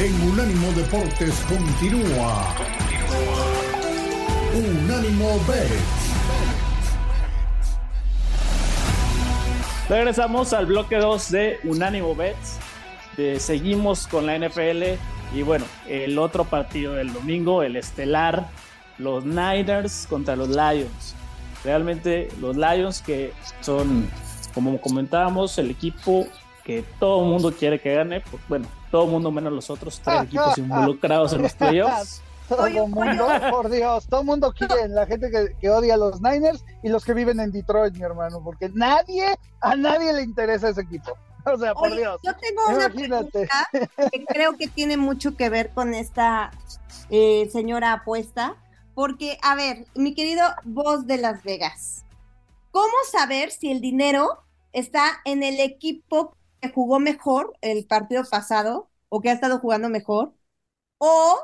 en Unánimo Deportes continúa. Unánimo Bets. Regresamos al bloque 2 de Unánimo Bets. seguimos con la NFL y bueno, el otro partido del domingo, el estelar, los Niners contra los Lions. Realmente los Lions que son, como comentábamos, el equipo que todo el mundo quiere que gane, pues, bueno, todo el mundo menos los otros tres equipos involucrados en los playoffs. Todo el mundo, por Dios, todo el mundo quiere, la gente que, odia a los Niners y los que viven en Detroit, mi hermano, porque nadie, a nadie le interesa ese equipo. O sea, por Dios. Yo tengo una pregunta que creo que tiene mucho que ver con esta eh, señora apuesta, porque, a ver, mi querido voz de Las Vegas, ¿cómo saber si el dinero está en el equipo que jugó mejor el partido pasado o que ha estado jugando mejor? O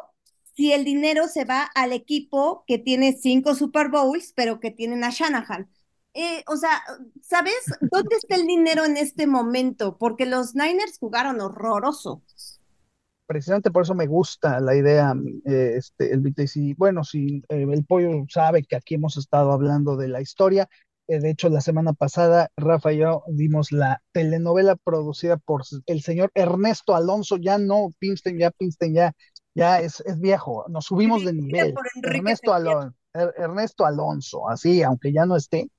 si el dinero se va al equipo que tiene cinco Super Bowls, pero que tienen a Shanahan. Eh, o sea, ¿sabes dónde está el dinero en este momento? Porque los Niners jugaron horroroso. Precisamente por eso me gusta la idea, eh, este, el BTC. Bueno, si eh, el pollo sabe que aquí hemos estado hablando de la historia, de hecho, la semana pasada, Rafa y yo dimos la telenovela producida por el señor Ernesto Alonso, ya no Pinstein, ya Pinstein, ya ya es, es viejo, nos subimos de nivel. Ernesto, er, Ernesto Alonso, así, aunque ya no esté,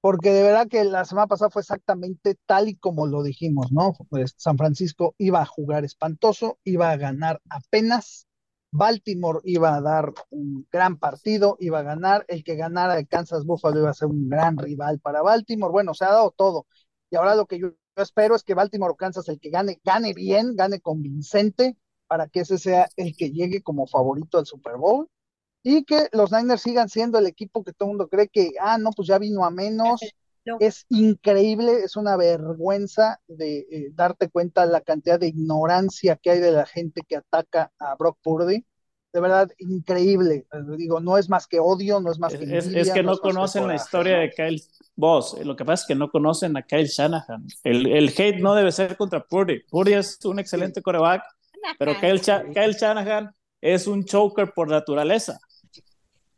porque de verdad que la semana pasada fue exactamente tal y como lo dijimos, ¿no? Pues San Francisco iba a jugar espantoso, iba a ganar apenas, Baltimore iba a dar un gran partido, iba a ganar, el que ganara de Kansas Buffalo iba a ser un gran rival para Baltimore, bueno, se ha dado todo, y ahora lo que yo espero es que Baltimore o Kansas, el que gane, gane bien, gane convincente, para que ese sea el que llegue como favorito al Super Bowl. Y que los Niners sigan siendo el equipo que todo el mundo cree que, ah, no, pues ya vino a menos. Es increíble, es una vergüenza de eh, darte cuenta la cantidad de ignorancia que hay de la gente que ataca a Brock Purdy. De verdad, increíble. Digo, no es más que odio, no es más que. es, que no, conocen la historia de Kyle Boss. Lo que pasa es que no conocen a Kyle Shanahan. El, el hate no debe ser contra Purdy. Purdy es un excelente coreback pero Kyle, Shanahan es un choker por naturaleza.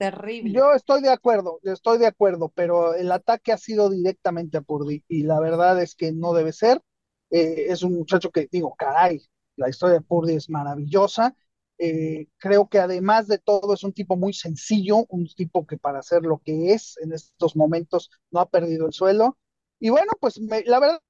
Terrible. Yo estoy de acuerdo, estoy de acuerdo, pero el ataque ha sido directamente a Purdy y la verdad es que no debe ser. Eh, es un muchacho que digo, caray, la historia de Purdy es maravillosa. Eh, creo que además de todo es un tipo muy sencillo, un tipo que para ser lo que es en estos momentos no ha perdido el suelo. Y bueno, pues la verdad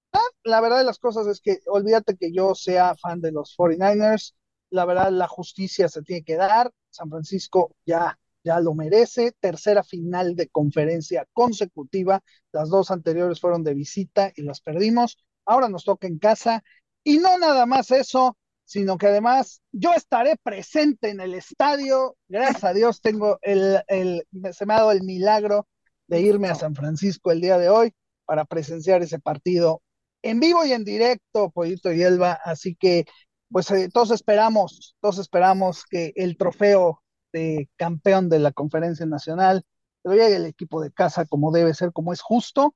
la verdad de las cosas es que olvídate que yo sea fan de los 49ers, la verdad la justicia se tiene que dar, San Francisco ya ya lo merece, tercera final de conferencia consecutiva, las dos anteriores fueron de visita y las perdimos, ahora nos toca en casa. Y no nada más eso, sino que además yo estaré presente en el estadio, gracias a Dios tengo el, el se me ha dado el milagro de irme a San Francisco el día de hoy para presenciar ese partido en vivo y en directo, Pollito y Elba, así que pues eh, todos esperamos, todos esperamos que el trofeo de campeón de la conferencia nacional lo llegue el equipo de casa como debe ser, como es justo.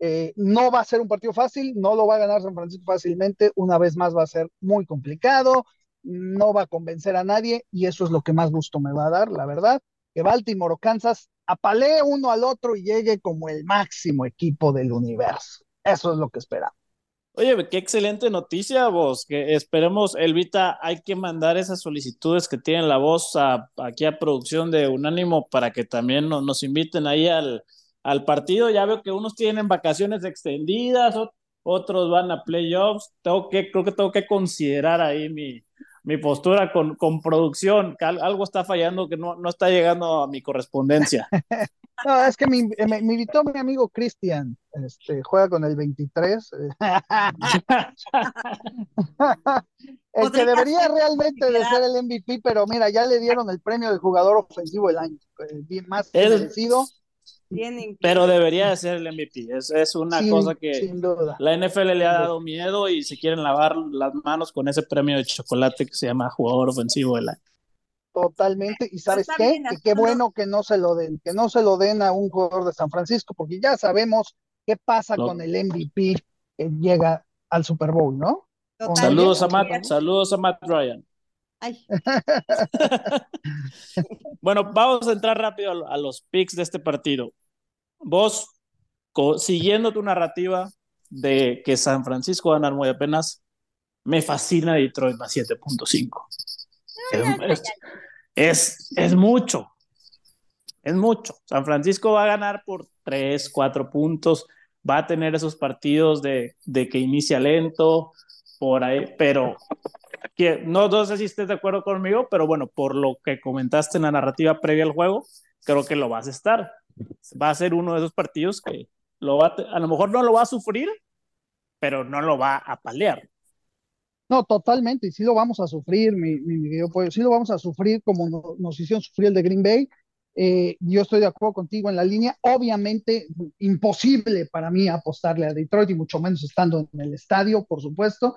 Eh, no va a ser un partido fácil, no lo va a ganar San Francisco fácilmente, una vez más va a ser muy complicado, no va a convencer a nadie y eso es lo que más gusto me va a dar, la verdad, que Baltimore o Kansas apalee uno al otro y llegue como el máximo equipo del universo. Eso es lo que esperamos. Oye, qué excelente noticia, vos. Que esperemos, Elvita, hay que mandar esas solicitudes que tienen la voz a, aquí a producción de Unánimo para que también nos inviten ahí al, al partido. Ya veo que unos tienen vacaciones extendidas, otros van a playoffs. Tengo que, creo que tengo que considerar ahí mi, mi postura con, con producción. algo está fallando que no, no está llegando a mi correspondencia. No, es que me, invitó mi amigo Cristian, este, juega con el 23. el que debería realmente de ser el MVP, pero mira, ya le dieron el premio de jugador ofensivo del año, eh, bien más merecido. Pero debería de ser el MVP, es, es una cosa que la NFL le ha dado miedo y se quieren lavar las manos con ese premio de chocolate que se llama jugador ofensivo del año. Totalmente, y sabes qué, que qué bueno que no se lo den, que no se lo den a un jugador de San Francisco, porque ya sabemos qué pasa con el MVP que llega al Super Bowl, ¿no? Saludos a Matt, saludos a Matt Ryan. bueno, vamos a entrar rápido a, los picks de este partido. Vos, siguiendo tu narrativa de que San Francisco va a ganar muy apenas, me fascina Detroit más 7.5. Es, es, es, mucho. Es mucho. San Francisco va a ganar por 3, 4 puntos. Va a tener esos partidos de, de que inicia lento, por ahí, pero que no, sé si estés de acuerdo conmigo, pero bueno, por lo que comentaste en la narrativa previa al juego, creo que lo vas a estar. Va a ser uno de esos partidos que lo va a, a lo mejor no lo va a sufrir, pero no lo va a palear. No, totalmente, y sí lo vamos a sufrir, mi, mi, sí lo vamos a sufrir como nos hicieron sufrir el de Green Bay. Eh, yo estoy de acuerdo contigo en la línea. Obviamente, imposible para mí apostarle a Detroit y mucho menos estando en el estadio, por supuesto.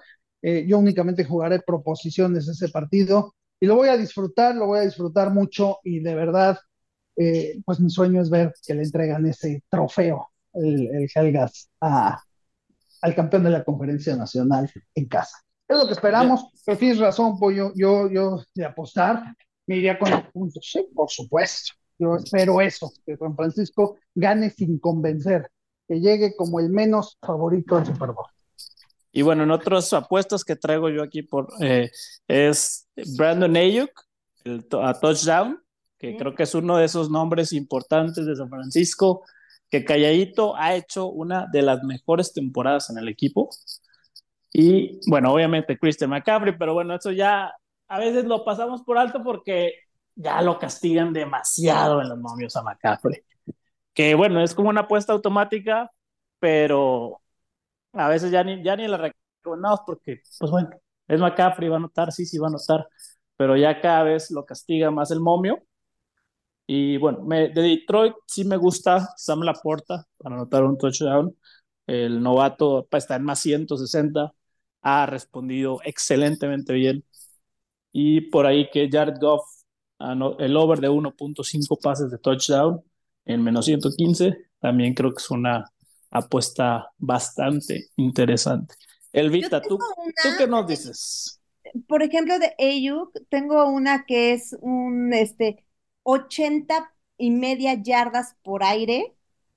Eh, yo únicamente jugaré proposiciones ese partido y lo voy a disfrutar, lo voy a disfrutar mucho y de verdad, eh, pues mi sueño es ver que le entregan ese trofeo, el, el Helgas, a, al campeón de la conferencia nacional en casa. Es lo que esperamos, pero tienes razón, pues yo, yo, yo de apostar me iría con los puntos. Sí, por supuesto. Yo espero eso, que San Francisco gane sin convencer, que llegue como el menos favorito del Super Bowl. Y bueno, en otras apuestas que traigo yo aquí por eh, es Brandon Ayuk, el a touchdown, que creo que es uno de esos nombres importantes de San Francisco, que calladito ha hecho una de las mejores temporadas en el equipo. Y bueno, obviamente Christian McCaffrey, pero bueno, eso ya a veces lo pasamos por alto porque ya lo castigan demasiado en los momios a McCaffrey. Que bueno, es como una apuesta automática, pero a veces ya ni, ya ni la recomendamos porque, pues bueno, es McCaffrey, va a notar, sí, sí va a notar, pero ya cada vez lo castiga más el momio. Y bueno, de Detroit sí me gusta Sam Laporta para anotar un touchdown. El novato está en más 160, ha respondido excelentemente bien. Y por ahí que Jared Goff, el over de 1.5 pases de touchdown en menos 115, también creo que es una apuesta bastante interesante. Elvita, ¿tú, ¿tú qué nos dices? Por ejemplo, de Ayuk, tengo una que es un este 80 y media yardas por aire.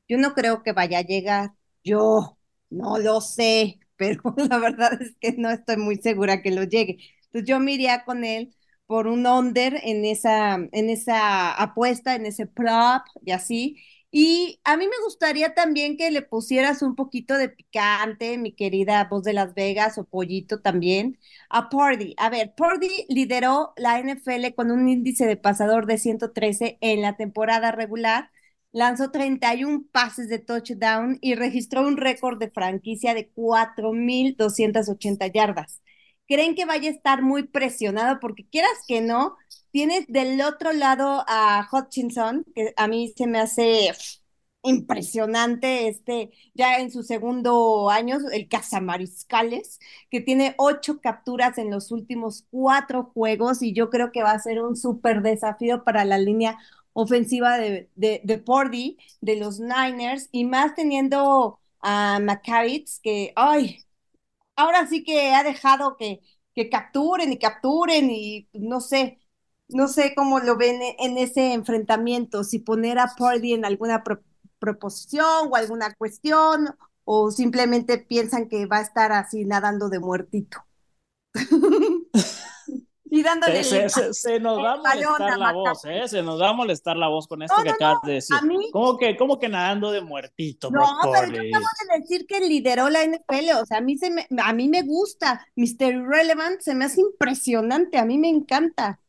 Yo no creo que vaya a llegar. Yo no lo sé, pero la verdad es que no estoy muy segura que lo llegue. Entonces yo me iría con él por un under en esa, en esa apuesta, en ese prop y así. Y a mí me gustaría también que le pusieras un poquito de picante, mi querida voz de Las Vegas o pollito también, a Purdy. A ver, Purdy lideró la NFL con un índice de pasador de 113 en la temporada regular, lanzó 31 pases de touchdown y registró un récord de franquicia de 4.280 yardas. ¿Creen que vaya a estar muy presionado? Porque quieras que no, Tienes del otro lado a Hutchinson, que a mí se me hace impresionante, este, ya en su segundo año, el Cazamariscales, que tiene ocho capturas en los últimos cuatro juegos y yo creo que va a ser un súper desafío para la línea ofensiva de, de, de Pordy, de los Niners, y más teniendo a McCarritz, que, ay, ahora sí que ha dejado que, que capturen y capturen y no sé, no sé cómo lo ven en ese enfrentamiento, si poner a Purdy en alguna proposición o alguna cuestión, o simplemente piensan que va a estar así nadando de muertito. y dándole se, nos va a molestar la voz, ¿eh? Se nos va a molestar la voz con esto que acabas de decir. ¿Cómo, que, ¿Cómo que nadando de muertito? No, pero yo acabo de decir que lideró la NFL, o sea, a mí, se me, a mí me gusta. Mr. Irrelevant se me hace impresionante, a mí me encanta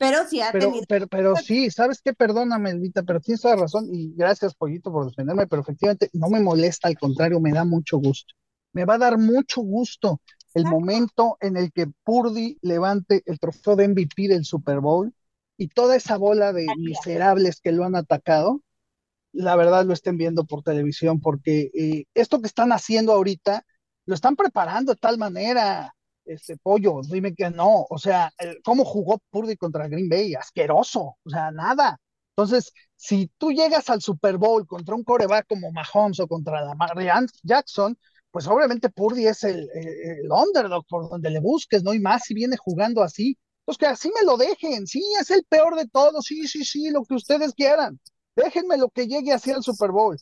pero sí ha pero, Pero, pero sí, ¿sabes qué? Perdóname, Elvita, pero tienes toda razón y gracias, Pollito, por defenderme, pero efectivamente no me molesta, al contrario, me da mucho gusto. Me va a dar mucho gusto el momento en el que Purdy levante el trofeo de MVP del Super Bowl y toda esa bola de miserables que lo han atacado, la verdad lo estén viendo por televisión, porque eh, esto que están haciendo ahorita, lo están preparando de tal manera este pollo, dime que no, o sea, ¿cómo jugó Purdy contra Green Bay? Asqueroso, o sea, nada. Entonces, si tú llegas al Super Bowl contra un coreback como Mahomes o contra la Marianne Jackson, pues obviamente Purdy es el, el, underdog por donde le busques, ¿no? Y más si viene jugando así. Pues que así me lo dejen, sí, es el peor de todos, sí, sí, sí, lo que ustedes quieran. Déjenme lo que llegue así al Super Bowl.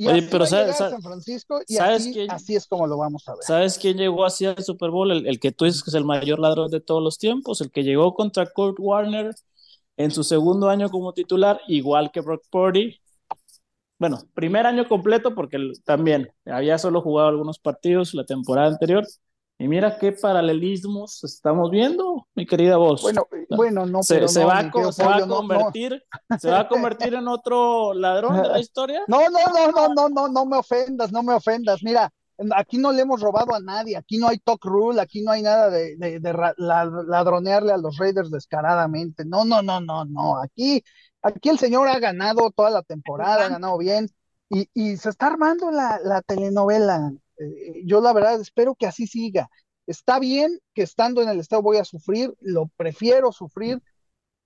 Y Oye, así pero va sabes- llegar a sabes- San Francisco y ¿sabes así, quién- así es como lo vamos a ver. ¿Sabes quién llegó así al Super Bowl? El, el que tú dices que es el mayor ladrón de todos los tiempos, el que llegó contra Kurt Warner en su segundo año como titular, igual que Brock Purdy. Bueno, primer año completo porque también había solo jugado algunos partidos la temporada anterior. Y mira qué paralelismos estamos viendo, mi querida voz. Bueno, bueno, no, se, pero se no, va, a mi co- querido se va a Pollo, no, convertir, se va a convertir en otro ladrón de la historia. No, no, no, no, no, no, no me ofendas, no me ofendas. Mira, aquí no le hemos robado a nadie, aquí no hay talk rule, aquí no hay nada de, ladronearle a los Raiders descaradamente. No, no, no, no, no. Aquí, aquí el señor ha ganado toda la temporada, ha ganado bien y, y se está armando la, la telenovela. Eh, yo la verdad espero que así siga. Está bien que estando en el estado voy a sufrir, lo prefiero sufrir,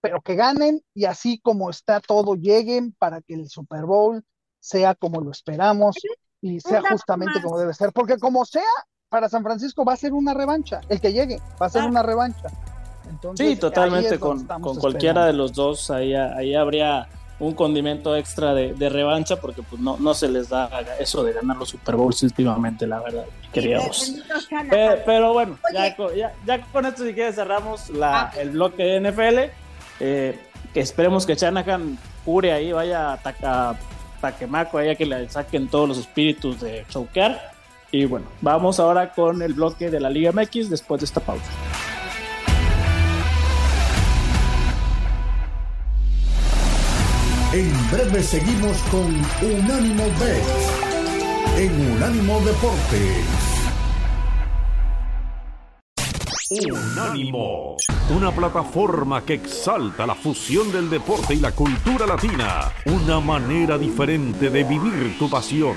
pero que ganen y así como está todo, lleguen para que el Super Bowl sea como lo esperamos y sea justamente como debe ser, porque como sea, para San Francisco va a ser una revancha, el que llegue va a ser Ah. una revancha. Entonces, Sí, totalmente, con, con cualquiera de los dos, ahí, ahí habría un condimento extra de, de revancha, porque pues no, no se les da eso de ganar los Super Bowls últimamente, la verdad, Shanahan. Pe- Pero, bueno, ya, con- ya, ya con esto si quieres cerramos la, el bloque de NFL. eh, que esperemos que Shanahan cure ahí, vaya a Taca- Taquemaco, ahí a que le saquen todos los espíritus de choquear. Y bueno, vamos ahora con el bloque de la Liga MX después de esta pausa. En breve seguimos con Unánimo Bet en Unánimo Deportes. Unánimo, una plataforma que exalta la fusión del deporte y la cultura latina, una manera diferente de vivir tu pasión.